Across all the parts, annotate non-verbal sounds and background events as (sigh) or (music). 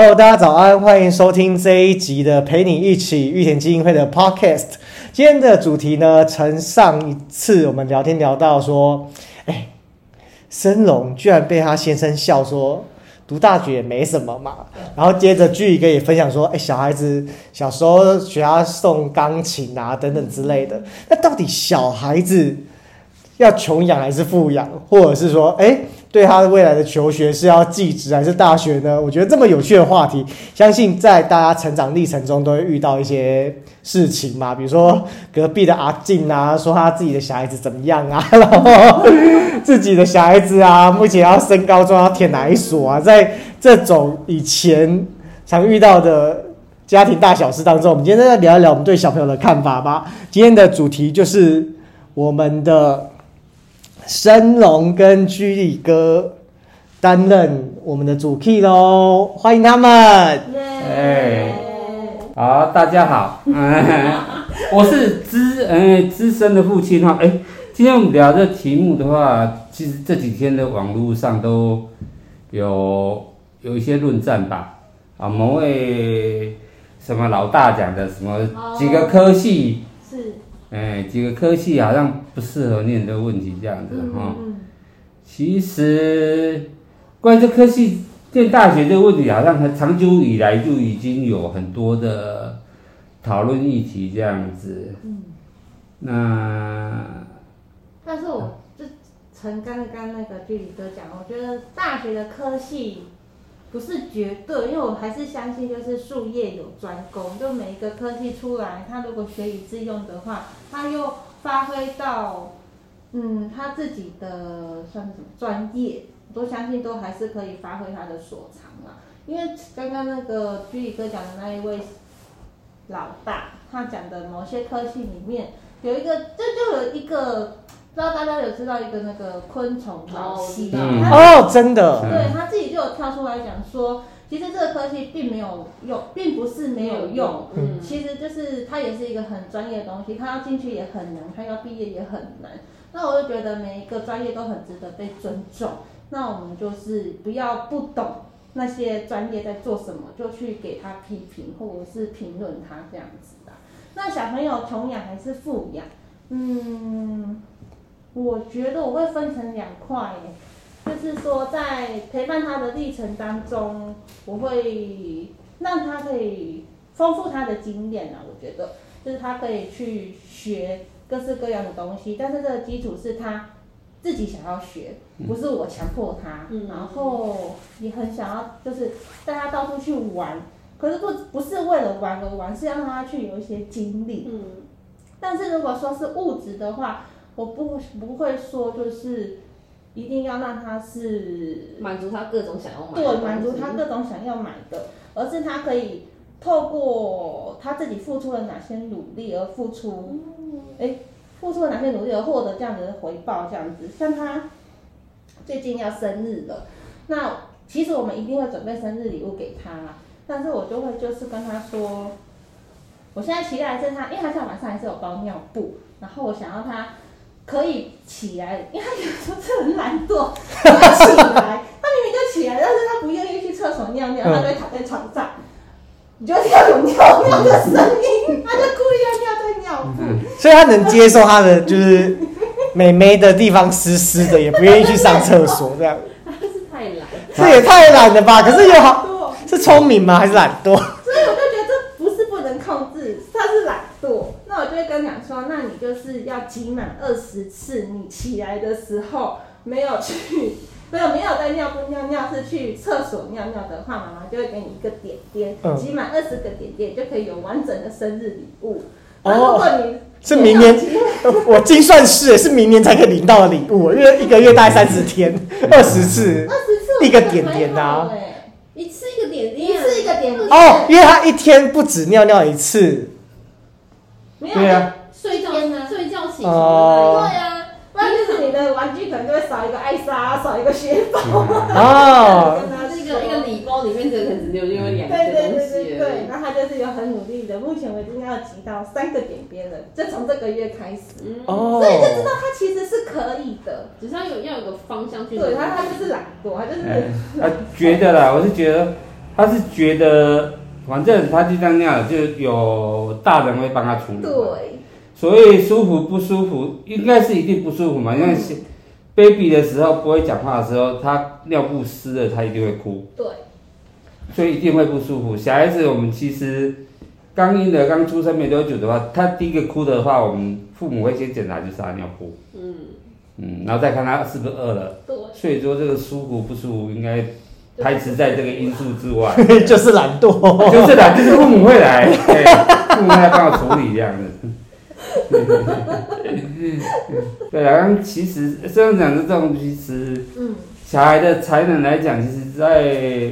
Hello，大家早安，欢迎收听这一集的陪你一起玉田基金会的 Podcast。今天的主题呢，从上一次我们聊天聊到说，哎，生龙居然被他先生笑说读大学也没什么嘛。然后接着剧一个也分享说，哎，小孩子小时候学他送钢琴啊等等之类的。那到底小孩子要穷养还是富养，或者是说，哎？对他未来的求学是要技职还是大学呢？我觉得这么有趣的话题，相信在大家成长历程中都会遇到一些事情嘛。比如说隔壁的阿静啊，说他自己的小孩子怎么样啊，(laughs) 然后自己的小孩子啊，目前要升高中要填哪一所啊，在这种以前常遇到的家庭大小事当中，我们今天再聊一聊我们对小朋友的看法吧。今天的主题就是我们的。生龙跟居里哥担任我们的主 key 喽，欢迎他们。哎，好，大家好，(laughs) 我是资嗯资深的父亲哈。哎，今天我们聊这题目的话，其实这几天的网络上都有有一些论战吧。啊，某位什么老大讲的什么几个科系。哎，几个科系好像不适合念的问题，这样子哈。其实关于这科系念大学这个问题，好像长久以来就已经有很多的讨论议题，这样子。嗯。那，但是我就从刚刚那个距离哥讲，我觉得大学的科系。不是绝对，因为我还是相信，就是术业有专攻，就每一个科技出来，他如果学以致用的话，他又发挥到，嗯，他自己的算是什么专业，我都相信都还是可以发挥他的所长啊。因为刚刚那个居里哥讲的那一位老大，他讲的某些科系里面有一个，这就有一个。不知道大家有知道一个那个昆虫老师哦，真的，对他自己就有跳出来讲说，其实这个科技并没有用，并不是没有用，嗯，其实就是它也是一个很专业的东西，它要进去也很难，它要毕业也很难。那我就觉得每一个专业都很值得被尊重。那我们就是不要不懂那些专业在做什么，就去给他批评或者是评论他这样子的。那小朋友穷养还是富养？嗯。我觉得我会分成两块，就是说在陪伴他的历程当中，我会让他可以丰富他的经验啊。我觉得就是他可以去学各式各样的东西，但是这个基础是他自己想要学，不是我强迫他。然后也很想要就是带他到处去玩，可是不不是为了玩而玩，是让他去有一些经历。嗯，但是如果说是物质的话。我不不会说，就是一定要让他是满足他各种想要买，对，满足他各种想要买的，而是他可以透过他自己付出了哪些努力而付出，哎，付出了哪些努力而获得这样子的回报，这样子。像他最近要生日了，那其实我们一定会准备生日礼物给他，但是我就会就是跟他说，我现在期待是他，因为他现在晚上还是有包尿布，然后我想要他。可以起来，因为他有时候是很懒惰，(laughs) 他起来，他明明就起来，但是他不愿意去厕所尿尿，他就会躺在床上，你就听到有尿尿的声音，他就故意要尿在尿布，所以他能接受他的就是美眉的地方湿湿的，也不愿意去上厕所这样。(laughs) 他是太懒，这也太懒了吧？可是又好，是聪明吗？还是懒惰？所以我就是要挤满二十次，你起来的时候没有去，没有没有在尿布尿尿，是去厕所尿尿的话，妈妈就会给你一个点点，挤满二十个点点就可以有完整的生日礼物。哦，如果你是明年，我精算是是明年才可以领到的礼物，因为一个月大概三十天，二十次，二十次一个点点呐，一次一个点点，一次一个点点。哦，因为他一天不止尿尿一次，对啊。睡觉呢？睡觉起床，对呀，不然就是你的玩具可能就会少一个艾莎，少一个雪宝。(laughs) 哦，这个一个礼包里面只能只有因为两个东西。对对对对对，那他就是有很努力的，目前为止要集到三个点边了，就从这个月开始。哦，所以就知道他其实是可以的，只是要有要有个方向去。对他，他就是懒惰，他就是。他觉得啦，我是觉得他是觉得反正他就这样尿，就有大人会帮他处理。对，所以舒服不舒服，应该是一定不舒服嘛。因为是 baby 的时候不会讲话的时候，他尿布湿了，他一定会哭，对，所以一定会不舒服。小孩子我们其实刚婴儿刚出生没多久的话，他第一个哭的话，我们父母会先检查就是他尿布，嗯，嗯，然后再看他是不是饿了。对，所以说这个舒服不舒服，应该排斥在这个因素之外。(laughs) 就是懒惰。就是懒，就是父母会来，对，父母会来帮我处理这样子。(laughs) 对啊，其实这样讲的这种，其实嗯，小孩的才能来讲，其实在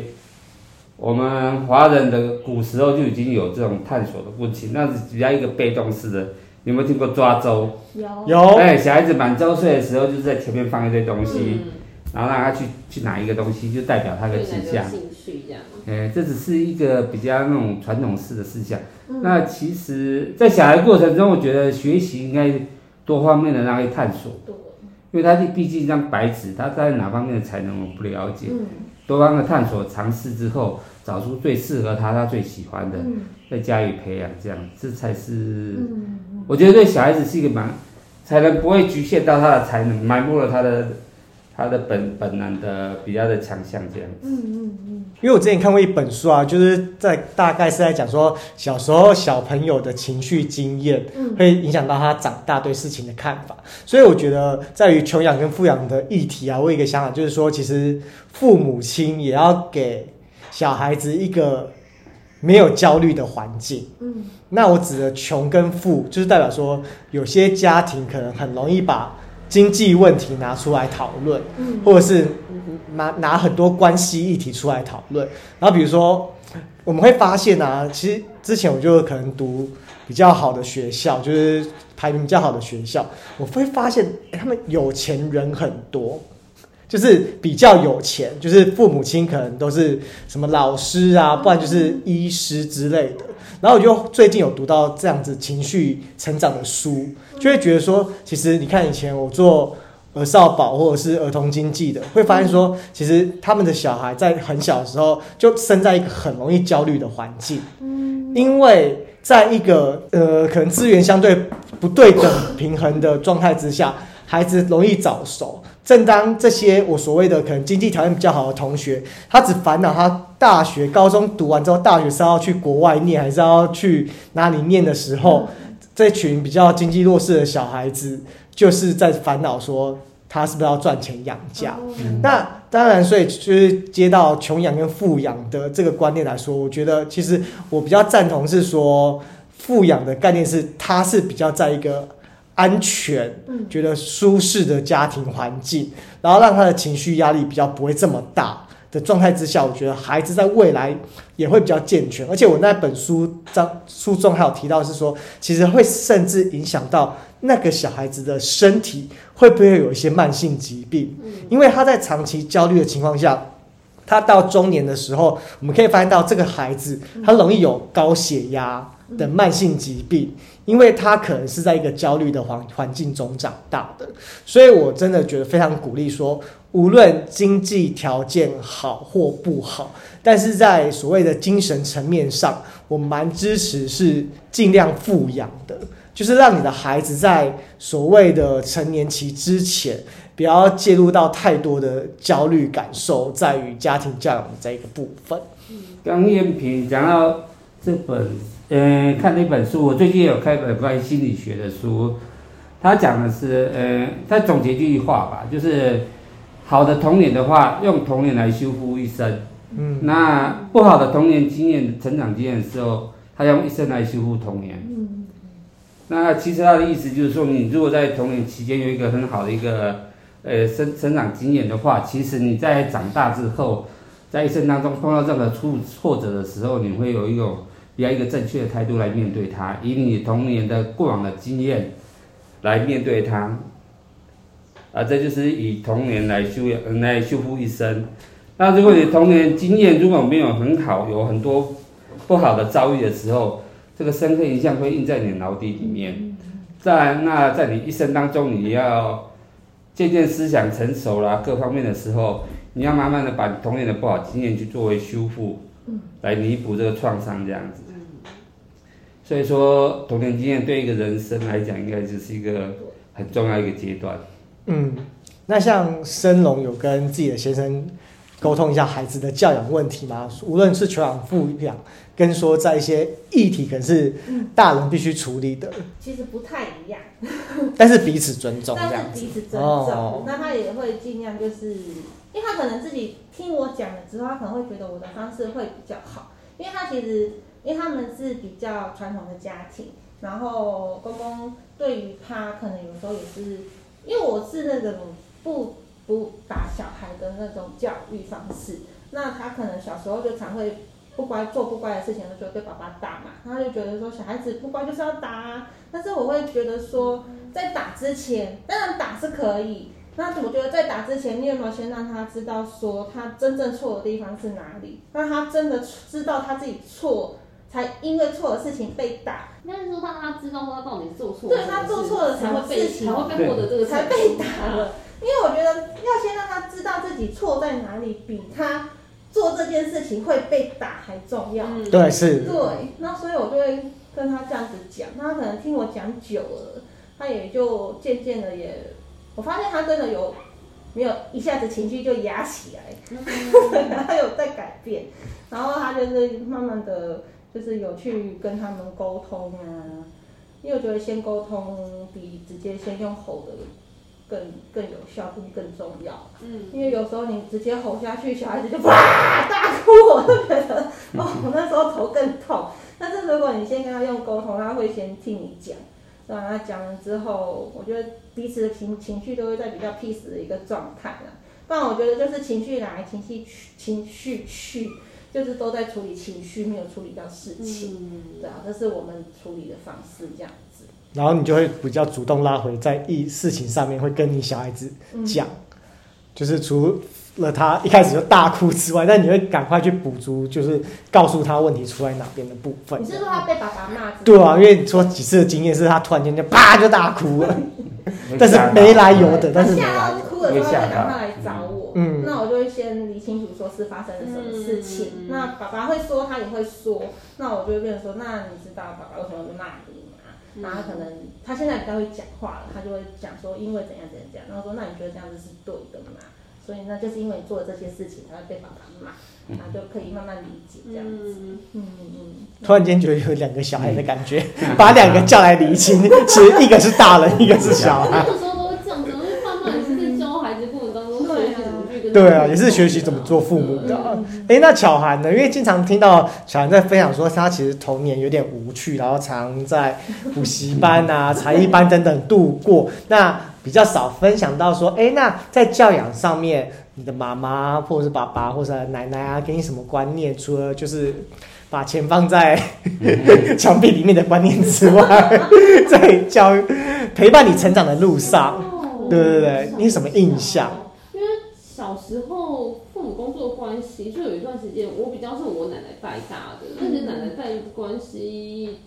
我们华人的古时候就已经有这种探索的过程，那是比较一个被动式的。你有没有听过抓周？有，有哎，小孩子满周岁的时候，就是在前面放一堆东西，嗯然后让他去去拿一个东西，就代表他的对形象。哪个兴趣这样，哎，这只是一个比较那种传统式的思想。嗯。那其实，在小孩过程中，我觉得学习应该多方面的让他去探索，对，因为他毕竟一张白纸，他在哪方面的才能我不了解。嗯。多方的探索尝试之后，找出最适合他、他最喜欢的，嗯。再加以培养，这样这才是嗯。我觉得对小孩子是一个蛮才能不会局限到他的才能，埋没了他的他的本本能的比较的强项这样。嗯嗯嗯，因为我之前看过一本书啊，就是在大概是在讲说小时候小朋友的情绪经验嗯会影响到他长大对事情的看法，所以我觉得在于穷养跟富养的议题啊，我有一个想法就是说，其实父母亲也要给小孩子一个没有焦虑的环境。嗯那我指的穷跟富，就是代表说有些家庭可能很容易把经济问题拿出来讨论，嗯或者是拿拿很多关系议题出来讨论。然后比如说，我们会发现啊，其实之前我就可能读比较好的学校，就是排名比较好的学校，我会发现、诶他们有钱人很多。就是比较有钱，就是父母亲可能都是什么老师啊，不然就是医师之类的。然后我就最近有读到这样子情绪成长的书，就会觉得说，其实你看以前我做儿少保或者是儿童经济的，会发现说，其实他们的小孩在很小的时候就生在一个很容易焦虑的环境，因为在一个呃可能资源相对不对等平衡的状态之下，孩子容易早熟。正当这些我所谓的可能经济条件比较好的同学，他只烦恼他大学、高中读完之后，大学是要去国外念，还是要去哪里念的时候，这群比较经济弱势的小孩子，就是在烦恼说他是不是要赚钱养家。那当然，所以就是接到穷养跟富养的这个观念来说，我觉得其实我比较赞同是说，富养的概念是他是比较在一个安全、嗯觉得舒适的家庭环境，然后让他的情绪压力比较不会这么大的状态之下，我觉得孩子在未来也会比较健全。而且我那本书章书中还有提到是说，其实会甚至影响到那个小孩子的身体会不会有一些慢性疾病，因为他在长期焦虑的情况下。他到中年的时候，我们可以发现到这个孩子他容易有高血压的慢性疾病，因为他可能是在一个焦虑的环环境中长大的。所以我真的觉得非常鼓励说，无论经济条件好或不好，但是在所谓的精神层面上，我蛮支持是尽量富养的，就是让你的孩子在所谓的成年期之前。不要介入到太多的焦虑感受，在于家庭教养的这一个部分。刚燕萍讲到这本，呃，看了一本书，我最近有看一本关于心理学的书，他讲的是，呃，他总结一句话吧，就是好的童年的话，用童年来修复一生；嗯。那不好的童年经验、成长经验的时候，他用一生来修复童年。嗯。那其实他的意思就是说，你如果在童年期间有一个很好的一个呃生成长经验的话，其实你在长大之后，在一生当中碰到任何挫挫折的时候，你会有一种要一个正确的态度来面对它，以你童年的过往的经验来面对它，啊，这就是以童年来修养来修复一生。那如果你童年经验如果没有很好，有很多不好的遭遇的时候，这个深刻印象会印在你脑底里面。在那在你一生当中，你要渐渐思想成熟啦，各方面的时候，你要慢慢的把童年的不好经验去作为修复，来弥补这个创伤这样子。所以说，童年经验对一个人生来讲，应该就是一个很重要一个阶段。嗯，那像生龙有跟自己的先生沟通一下孩子的教养问题吗？无论是求养、富养，跟说在一些议题可能是大人必须处理的，其实不太一样，(laughs) 但是彼此尊重 (laughs) 这但样子。是彼此尊哦重。那他也会尽量就是，因为他可能自己听我讲了之后，他可能会觉得我的方式会比较好，因为他其实因为他们是比较传统的家庭，然后公公对于他可能有时候也是，因为我是那种不不打小孩的那种教育方式，那他可能小时候就常会不乖做不乖的事情，就会被爸爸打嘛，他就觉得说小孩子不乖就是要打啊，但是我会觉得说在打之前，当然打是可以。那我觉得在打之前，你有没有先让他知道说他真正错的地方是哪里？让他真的知道他自己错，才因为错的事情被打，应该是说让他知道说他到底做错，对他做错了什么才会被事情才会被获得这个才被打了。因为我觉得要先让他知道自己错在哪里，比他做这件事情会被打还重要。嗯对，是，对，那所以我就会跟他这样子讲，那他可能听我讲久了，他也就渐渐的也，我发现他真的有没有一下子情绪就压起来，(laughs) 他有在改变，然后他就是慢慢的就是有去跟他们沟通啊，因为我觉得先沟通比直接先用吼的更更有效，更更重要。嗯，因为有时候你直接吼下去，小孩子就哇大哭，(laughs) 我就觉得哦，我那时候头更痛。但是如果你先跟他用沟通，他会先听你讲，让他讲了之后，我觉得彼此的情情绪都会在比较 peace 的一个状态了。不然我觉得就是情绪来，情绪去，情绪去，就是都在处理情绪，没有处理到事情。嗯，对啊，这是我们处理的方式，这样子。然后你就会比较主动拉回在意事情上面，会跟你小孩子嗯讲，就是除了他一开始就大哭之外，但你会赶快去补足，就是告诉他问题出在哪边的部分你。是说他被爸爸骂？对啊，因为你说几次的经验是他突然间就啪就大哭了，(laughs) 但是没来由的，但是吓来由。到哭了之后，他就赶快来找我。嗯那我就会先理清楚说是发生了什么事情。嗯那爸爸会说，他也会说。那我就会变成说，那你知道爸爸为什么会骂你吗？嗯然后可能他现在比较会讲话了，他就会讲说因为怎样怎样怎样。然后说那你觉得这样子是对的吗？所以呢就是因为你做了这些事情，才会被爸爸骂，然后就可以慢慢理解这样子。嗯，嗯嗯嗯。突然间觉得有两个小孩的感觉，把两个叫来厘清，其实一个是大人，一个是小孩。那时候都会这样子，因为爸妈也是在教孩子过程当中学习怎么去跟对啊，也是学习怎么做父母的啊。哎、那巧涵呢？因为经常听到巧涵在分享说，他其实童年有点无趣，然后常在补习班啊、才艺班等等度过。那比较少分享到说，哎、那在教养上面，你的妈妈或者是爸爸或者奶奶啊，给你什么观念？除了就是把钱放在 (laughs) 墙壁里面的观念之外，在教育陪伴你成长的路上，哦对对对你有什么印象？因为小时候父母工作关系，就有一段时间我比较是我奶奶带大的，而且奶奶带关系，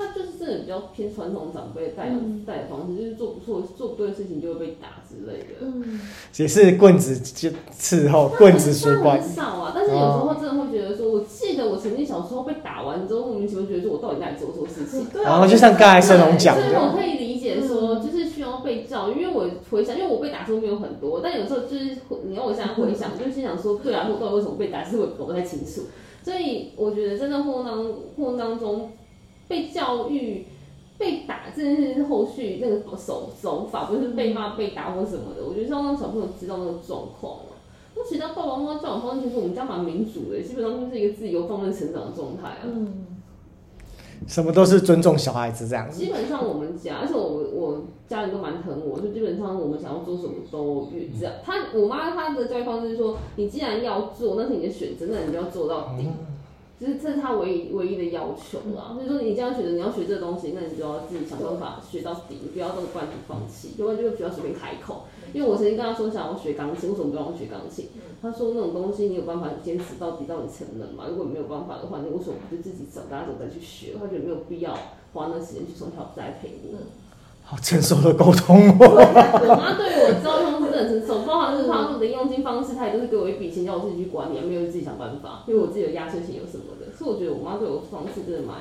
她就是真的比较偏传统长辈带嗯带的方式，就是做不错做不对的事情就会被打之类的。嗯，也是棍子就伺候，棍子水那管很。少啊，但是有时候真的会觉得说，我记得我曾经小时候被打完之后，莫名其妙觉得说我到底哪里做错事情。对啊。然后就像刚才盛龙讲所以我，可以理解说，就是需要被教育，因为我回想，因为我被打之后没有很多，但有时候就是你让我现在回想，就是心想说，对啊，我到底为什么被打，其实我不太清楚。所以我觉得真的互动当互动当中，被教育、被打这件事是后续那个手手法，不是被骂、被打或什么的。我觉得是要让小朋友知道那个状况啊。那其他爸爸妈妈教养方式，其实我们家蛮民主的，基本上就是一个自由放任成长的状态啊。嗯。什么都是尊重小孩子这样子。基本上我们家，而且我我家人都蛮疼我，就基本上我们想要做什么都越只要他我妈她的教育方式是说，你既然要做，那是你的选择，那你就要做到底。就是这是他唯一唯一的要求啦，所以说你这样选择你要学这个东西，那你就要自己想办法学到底，你不要这么半途放弃，要不然就会不要随便开口。因为我曾经跟他说想要学钢琴，为什么不让我学钢琴？他说那种东西你有办法坚持到底到你成人嘛？如果你没有办法的话，你为什么不就自己长大之后再去学？他觉得没有必要花那时间去从小栽培你。好成熟的沟通哦。我妈对我教育方式真的很成熟，包含是她的零用金方式，她也都是给我一笔钱，叫我自己去管理，没有自己想办法，因为我自己有压岁钱有什么的，所以我觉得我妈对我方式真的蛮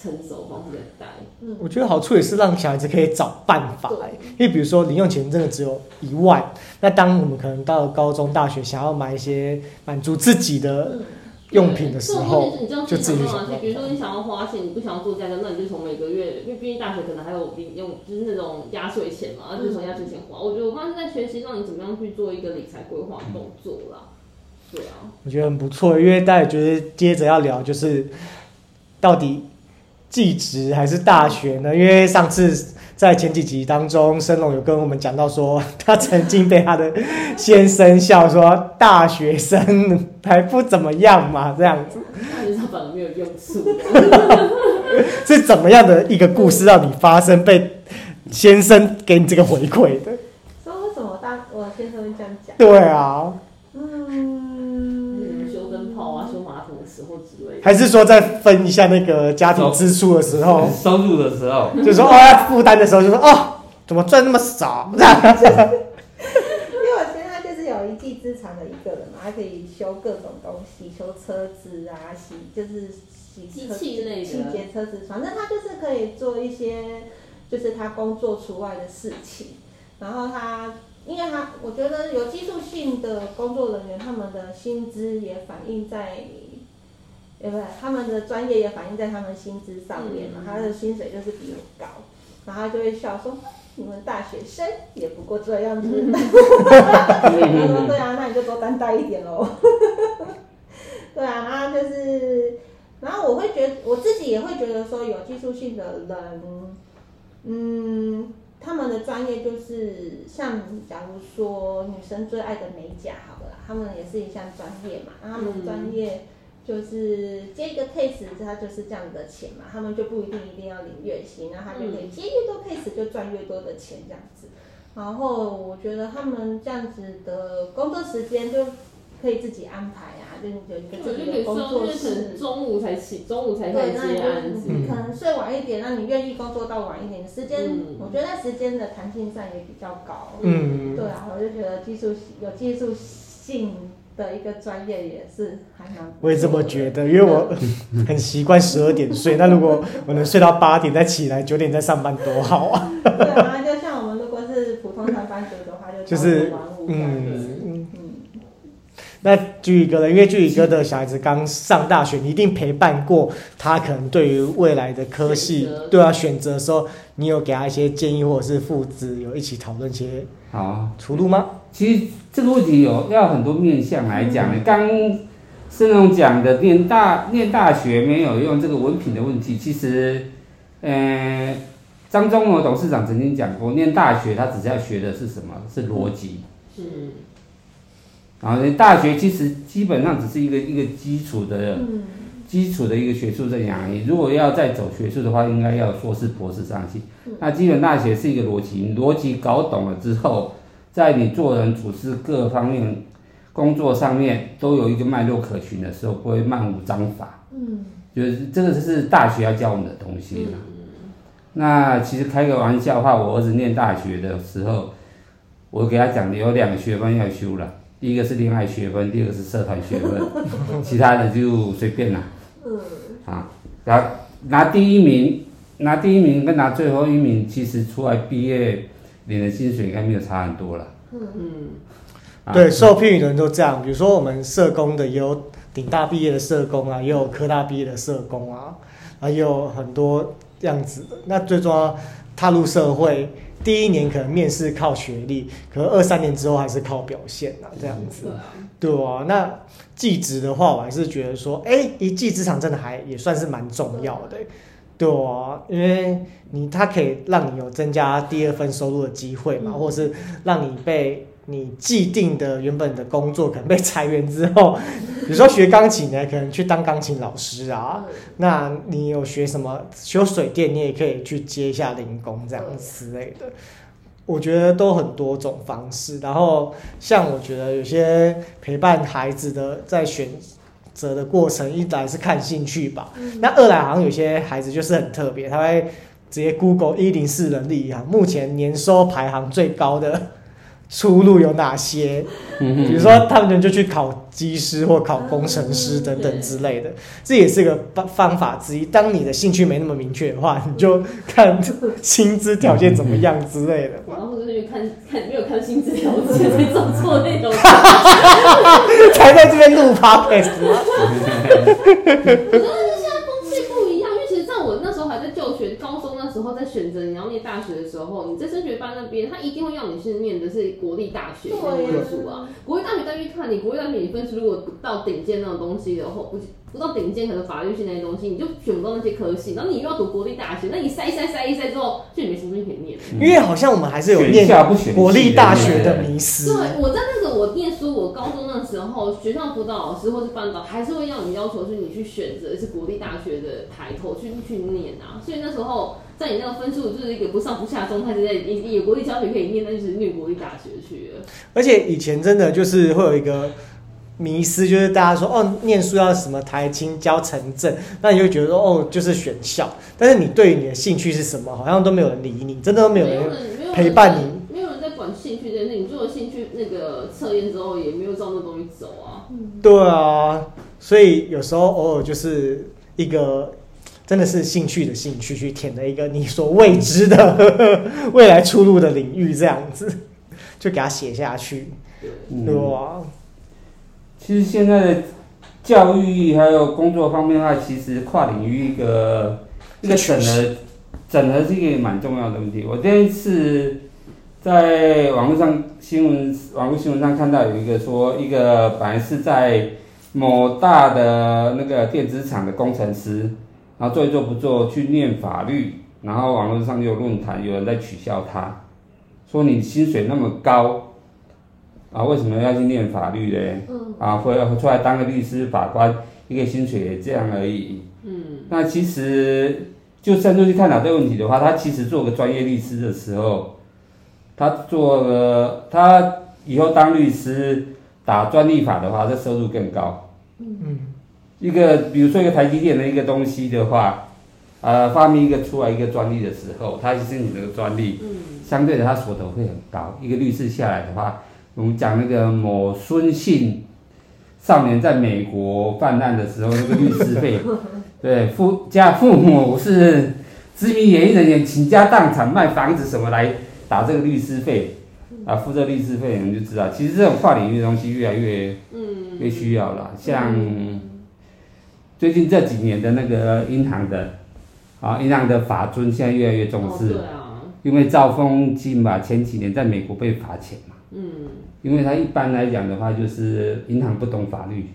成熟，方式很带。嗯我觉得好处也是让小孩子可以找办法、欸，因为比如说零用钱真的只有一万，那当我们可能到了高中、大学，想要买一些满足自己的嗯，用品的时候就自己比如说你想要花钱，你不想要做家教，那你就从每个月，因为毕竟大学可能还有零用，就是那种压岁钱嘛，就从压岁钱花。我觉得我妈是在学习让你怎么样去做一个理财规划动作啦。对啊，我觉得很不错。因为大家觉得接着要聊就是到底技职还是大学呢？因为上次在前几集当中，申龙有跟我们讲到说，他曾经被他的先生笑说大学生还不怎么样嘛，这样子大学生反而没有用处。(laughs) 是怎么样的一个故事让你发生被先生给你这个回馈的？说为什么大我先生会这样讲？对啊，还是说在分一下那个家庭支出的时候，收入的时候，就说哦要负担的时候，就说哦怎么赚那么少？因为我现在就是有一技之长的一个人嘛，他可以修各种东西，修车子啊，洗就是洗车机器类的清洁车子，反正他就是可以做一些就是他工作除外的事情。然后他，因为他我觉得有技术性的工作人员，他们的薪资也反映在。对不对？他们的专业也反映在他们薪资上面嘛，嗯他的薪水就是比我高，然后他就会笑说：“你们大学生也不过这样子。(laughs) 他说：“对啊，那你就多担待一点喽。(laughs) ”对啊，然后就是，然后我会觉得我自己也会觉得说，有技术性的人，嗯，他们的专业就是像假如说女生最爱的美甲好了，他们也是一项专业嘛，那他们嗯专业。就是接一个 case，他就是这样的钱嘛，他们就不一定一定要领月薪，那他就可以接越多 case 就赚越多的钱这样子。然后我觉得他们这样子的工作时间就可以自己安排啊，就是有一个自己我就可以说，的工作因为可能室。中午才起，中午才开对，始那你接案子就。你可能睡晚一点，那你愿意工作到晚一点，时间、嗯我觉得时间的弹性上也比较高。嗯对啊，我就觉得技术有技术性的一个专业也是还蛮。我也这么觉得，因为我很习惯十二点睡，那如果我能睡到八点再起来，九点再上班多好啊！对啊，就像我们如果是普通上班族的话，就就是朝九晚五这样子。嗯，嗯，那居宇哥呢？因为居宇哥的小孩子刚上大学，你一定陪伴过他，可能对于未来的科系对啊，选择的时候，你有给他一些建议，或者是父子有一起讨论一些好，出路吗？其实这个问题有要很多面向来讲的。刚盛龙讲的念大念大学没有用这个文凭的问题，其实，呃，张忠谋董事长曾经讲过，念大学他只是要学的是什么？是逻辑。是，然后大学其实基本上只是一个一个基础的嗯，基础的一个学术认养而已。如果要再走学术的话，应该要硕士、博士上去嗯。那基本大学是一个逻辑，你逻辑搞懂了之后，在你做人处事各方面、工作上面都有一个脉络可循的时候，不会漫无章法。嗯，就是这个是大学要教我们的东西啦。那其实开个玩笑的话，我儿子念大学的时候，我给他讲有两个学分要修了，第一个是恋爱学分，第二个是社团学分，(laughs) 其他的就随便啦。嗯，啊，拿拿第一名，拿第一名跟拿最后一名，其实出来毕业领的薪水应该没有差很多了。嗯，啊对，受聘的人都这样。比如说我们社工的也有顶大毕业的社工啊，也有科大毕业的社工啊，啊，也有很多样子的。那最重要，踏入社会第一年可能面试靠学历，可能二三年之后还是靠表现啊，这样子对。啊，那技职的话，我还是觉得说，哎，一技之长真的还也算是蛮重要的，对啊，因为你它可以让你有增加第二份收入的机会嘛，嗯或者是让你被你既定的原本的工作可能被裁员之后，(laughs) 比如说学钢琴呢，可能去当钢琴老师啊，那你有学什么修水电，你也可以去接一下零工这样子之类的。我觉得都很多种方式，然后像我觉得有些陪伴孩子的在选择的过程，一来是看兴趣吧，那二来好像有些孩子就是很特别，他会直接 Google 一零四人力银行目前年收排行最高的出路有哪些？嗯比如说，他们就去考技师或考工程师等等之类的，这也是个方方法之一。当你的兴趣没那么明确的话，你就看薪资条件怎么样之类的，然后就是看看没有看薪资条件，所以走错那种。才在这边录 podcast (laughs) 就学，高中那时候在选择你要念大学的时候，你在升学班那边，他一定会要你去念的是国立大学那个分数啊。国立大学再去看你国立大学你分数如果不到顶尖那种东西的话，不不到顶尖可能法律系那些东西，你就选不到那些科系，然后你又要读国立大学，那你筛一筛筛一筛之后，就没什么东西可以念了。因为好像我们还是有选念校不选国立大学的迷思。对，我在那个我念书，我高中那时候，学校辅导老师或是班导还是会要你要求是你去选择是国立大学的抬头去去念啊，所以那时候在你那个分数就是一个不上不下的状态之下，你有国立小学可以念，那就是念国立大学去了。而且以前真的就是会有一个迷失，就是大家说哦，念书要什么台青教城镇，那你就觉得说哦，就是选校。但是你对于你的兴趣是什么，好像都没有人理你，真的都没有人陪伴你。没有人在管兴趣这件事，你做了兴趣那个测验之后，也没有照那东西走啊。对啊，所以有时候偶尔就是一个真的是兴趣的兴趣去填了一个你所未知的 (laughs) 未来出路的领域，这样子就给它写下去，嗯对吧？其实现在的教育还有工作方面的话，其实跨领域一个一个整合，整合是一个蛮重要的问题。我这一次在网络上新闻网络新闻上看到有一个说，一个本来是在某大的那个电子厂的工程师，然后做一做不做去念法律，然后网络上有论坛有人在取笑他，说你薪水那么高。啊，为什么要去念法律嘞？嗯啊，会出来当个律师、法官，一个薪水也这样而已。嗯，那其实就深入去探讨这个问题的话，他其实做个专业律师的时候，他做了他以后当律师打专利法的话，这收入更高。嗯，一个比如说一个台积电的一个东西的话，呃，发明一个出来一个专利的时候，他去申请这个专利，嗯相对的他所得会很高。一个律师下来的话，我们讲那个某孙姓少年在美国犯案的时候，那个律师费，(laughs) 对父家父母是知名演艺人员，倾家荡产卖房子什么来打这个律师费，啊，付这律师费，你们就知道，其实这种跨领域的东西越来越嗯。越需要了。像最近这几年的那个银行的啊，银行的法尊现在越来越重视。哦啊，因为兆丰金吧，前几年在美国被罚钱嘛，嗯，因为他一般来讲的话，就是银行不懂法律，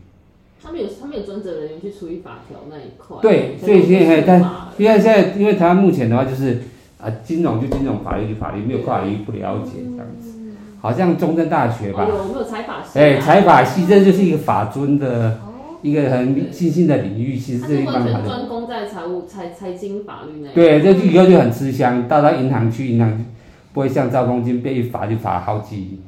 他们有他们有专责人员去处理法条那一块。对，所以现在但法因为现在因为台湾目前的话就是啊，金融就金融，法律就法律，没有跨领域不了解这样子，好像中正大学吧，哦有没有财法系啊？哎，财法系这就是一个法尊的哦，一个很新兴的领域，其实这一般好像全专攻在财务财财经法律那。对，这以后就很吃香，到到银行去，银行不会像赵公金被一罚就罚好几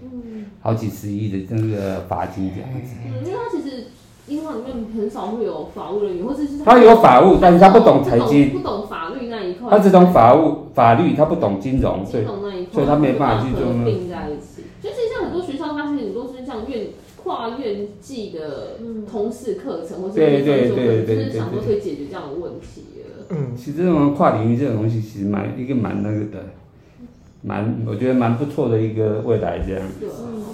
好几十亿的那个罚金这样子。嗯，因为他其实银行里面很少会有法务人员，或者是他有法务，但是他不懂财经，不懂法律那一块，他只懂法务法律，他不懂金融，所以金融那一块，所以他没办法去做并在一起。就其实像很多学校，它是很多是像院跨院际的同事课程，或是对对对对就是想说可以解决这样的问题了。嗯，其实这种跨领域这种东西，其实蛮一个蛮那个的，蛮我觉得蛮不错的一个未来这样。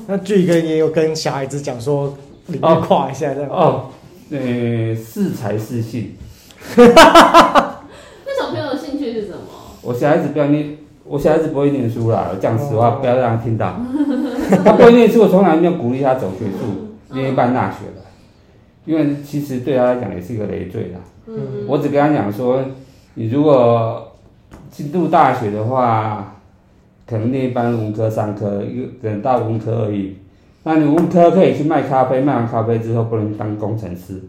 那巨哥也有跟小孩子讲说里面跨一下这样。哦，呃，是才是性，(laughs) 那小朋友的兴趣是什么？我小孩子不要念，我小孩子不会念书啦，我讲实话，哦不要让他听到。(laughs) 他不会念书，我从来没有鼓励他走学术，念一半大学的，因为其实对他来讲也是一个累赘啦。嗯，我只跟他讲说，你如果进入大学的话，可能念一般文科、商科，一个等到文科而已。那你文科可以去卖咖啡，卖完咖啡之后不能当工程师。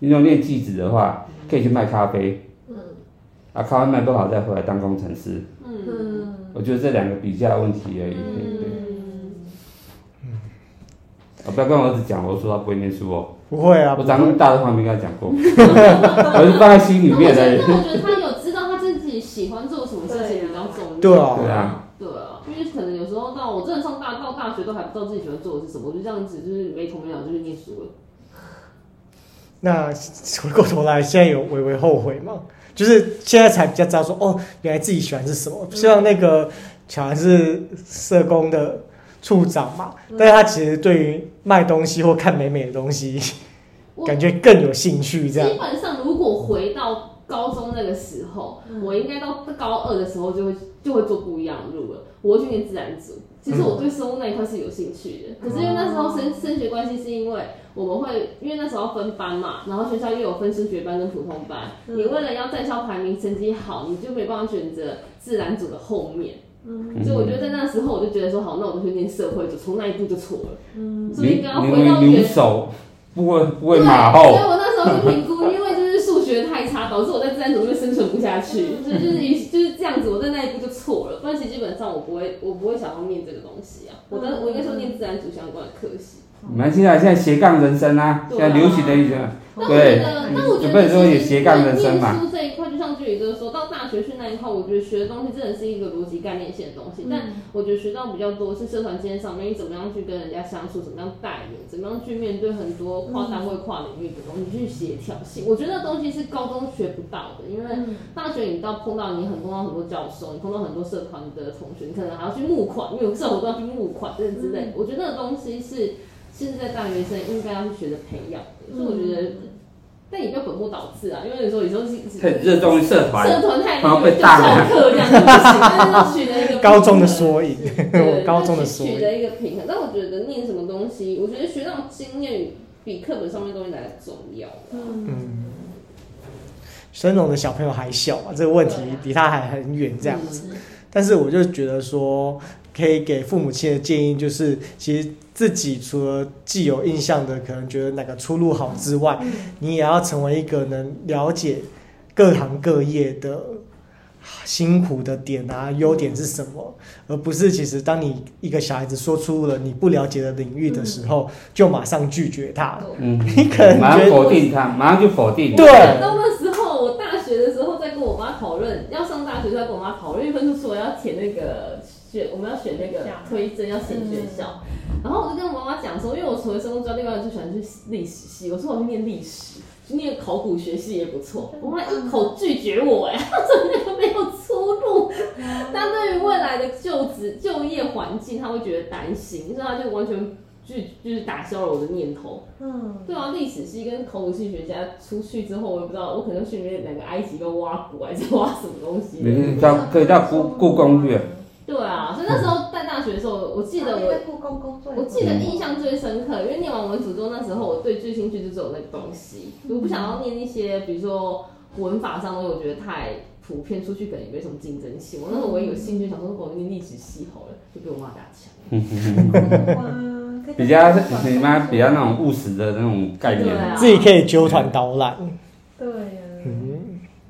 你如果念技职的话，可以去卖咖啡，嗯啊，咖啡卖不好再回来当工程师。嗯我觉得这两个比较的问题而已。对对。嗯，我不要跟我儿子讲，我说他不会念书哦。不会啊，我长那么大的话没跟他讲过，我是放在心里面的。我觉得他有知道他自己喜欢做什么事情比较重要。对啊对啊，时候到我真的上大到大学都还不知道自己喜欢做的是什么，我就这样子就是没头没脑就去念书了。那回过头来，现在有微微后悔吗？就是现在才比较知道说，哦，原来自己喜欢是什么。像那个小孩是社工的处长嘛，但是他其实对于卖东西或看美美的东西，感觉更有兴趣。这样基本上，如果回到高中那个时候，嗯我应该到高二的时候就会就会做不一样的路了。我会去念自然组。其实我对生物那一块是有兴趣的，可是因为那时候升升学关系，是因为我们会因为那时候分班嘛，然后学校又有分升学班跟普通班，嗯你为了要在校排名成绩好，你就没办法选择自然组的后面。嗯所以我觉得在那时候我就觉得说，好，那我就去念社会组，从那一步就错了。嗯所以应该要回到原女手不会不会对，马所以，我那时候就评估，导致我在自然组就生存不下去，所以就是以就是这样子，我在那一步就错了。不然其实基本上我不会，我不会想要念这个东西啊。我当我应该说念自然组相关的科系。我们现在，现在斜杠人生啊，现在流行的一个，那我觉对得，但我准备说也斜杠人生嘛就像剧里哥说到大学去那一块，我觉得学的东西真的是一个逻辑概念性的东西。但我觉得学到比较多是社团经验上面，你怎么样去跟人家相处，怎么样带人，怎么样去面对很多跨单位、跨领域的东西去协调性。我觉得那东西是高中学不到的，因为大学你到碰到你很碰到很多教授，你碰到很多社团的同学，你可能还要去募款，因为有社活都要去募款这之类的。我觉得那个东西是现在大学生应该要去学的培养的，所以我觉得。但也不要本末倒置啊，因为有时候有时候是很热衷于社团，社团太然后厉害，就被当了翘课这样子不行，但是 (laughs) 取得一个高中的缩影，(laughs) 高中的缩影。取得一个平衡。但我觉得念什么东西，我觉得学到经验比课本上面的东西来的重要啦。嗯，生龙的小朋友还小嘛，这个问题离他还很远，这样子。嗯但是我就觉得说，可以给父母亲的建议就是，其实自己除了既有印象的，可能觉得哪个出路好之外，你也要成为一个能了解各行各业的辛苦的点啊，优点是什么，而不是其实当你一个小孩子说出了你不了解的领域的时候，就马上拒绝他。嗯，你可能马上觉得否定他，马上就否定，对。到那时候，我大学的时候在跟我妈讨论，要上大学就在跟我妈讨论，因为分数要填那个选，我们要选那个推甄，要选学校。然后我就跟我妈妈讲说，因为我除了生物专，另外就喜欢去历史系，我说我去念历史，去念考古学系也不错。我妈一口拒绝我，哎，(laughs) 她说那个没有出路。她对于未来的就职就业环境，她会觉得担心，所以她就完全拒就是打消了我的念头。嗯，对啊，历史系跟考古系学家出去之后，我也不知道，我可能去里面哪个埃及跟挖古，还是挖什么东西。你到可以到故故宫去，对啊，所以那时候在大学的时候，我记得我在故宫工作，我记得印象最深刻，因为念完文组之后，那时候我对最兴趣就只有那个东西，我不想要念一些比如说文法上的我觉得太普遍，出去可能也没什么竞争性。我那时候我也有兴趣想说，我念历史系好了，就被我妈打枪。哇，(laughs) 比较你妈比较那种务实的那种概念，啊自己可以纠团导览。对呀，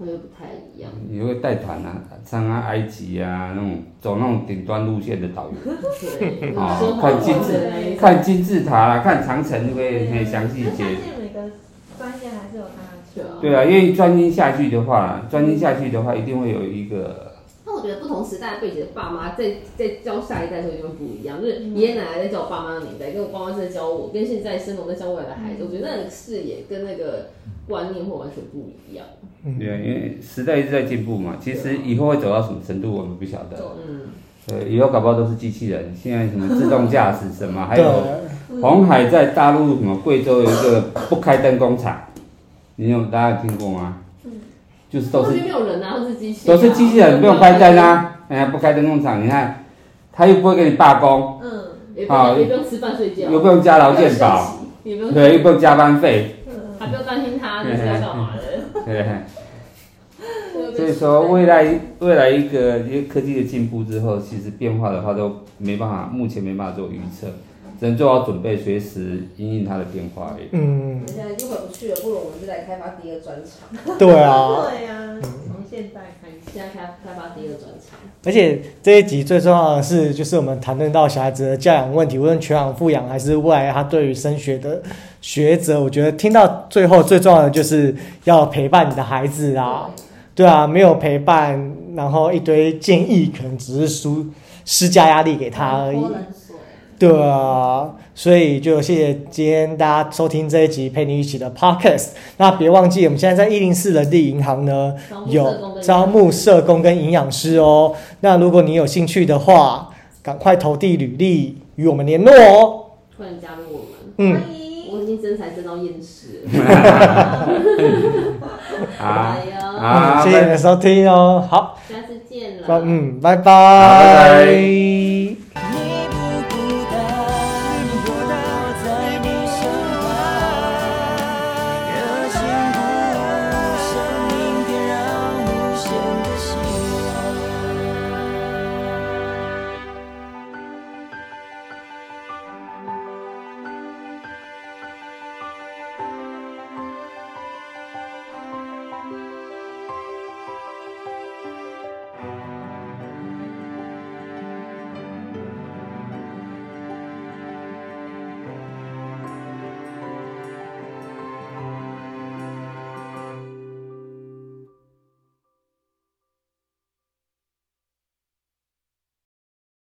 嗯，我觉得不太一样。也会带团啊，上啊埃及啊那种走那种顶端路线的导游，对，哦看金字的那一种看金字塔啦，看长城就会很详细就相解。信每个专业还是有它的对啊对啊，因为专精下去的话，专心下去的话，一定会有一个那我觉得不同时代背景的爸妈在在教下一代的时候就会不一样，就是爷爷奶奶在教我爸妈的年代，跟我爸妈在教我，跟现在生龙在教未来的孩子，我觉得那个视野跟那个观念会完全不一样。对啊，因为时代一直在进步嘛。其实以后会走到什么程度，我们不晓得。嗯，对，以后搞不好都是机器人。现在什么自动驾驶什么，(laughs) 还有对，红海在大陆什么贵州有一个不开灯工厂，你有大家有听过吗？就是都是没有人啊，都是机器、都是机器人，不用开灯。啊。哎呀，不开灯工厂，你看，他又不会给你罢工，嗯，也不用也不用吃饭睡觉，又不用加劳健保，也不用对，又不用加班费，还不用担心他就是要干。对。所以说，未来未来一个一个科技的进步之后，其实变化的话都没办法，目前没办法做预测，只能做好准备，随时因应它的变化而已。嗯，现在就回不去了，不如我们就来开发第二专场。(laughs) 对啊。对呀，从现在开始，现在开开发第二专场。而且这一集最重要的是，就是我们谈论到小孩子的教养问题，无论全养、富养，还是未来他对于升学的抉择，我觉得听到最后最重要的就是要陪伴你的孩子啊。对啊，没有陪伴，然后一堆建议，可能只是施施加压力给他而已。对啊，所以就谢谢今天大家收听这一集陪你一起的 podcast。那别忘记，我们现在在一零四人力银行呢有招募社工跟营养师哦。那如果你有兴趣的话，赶快投递履历与我们联络哦。突然加入我们。嗯，我已经真才真到厌世。(laughs) 好，好，谢谢你的收听哦。好，下次见了。嗯，拜拜。拜拜。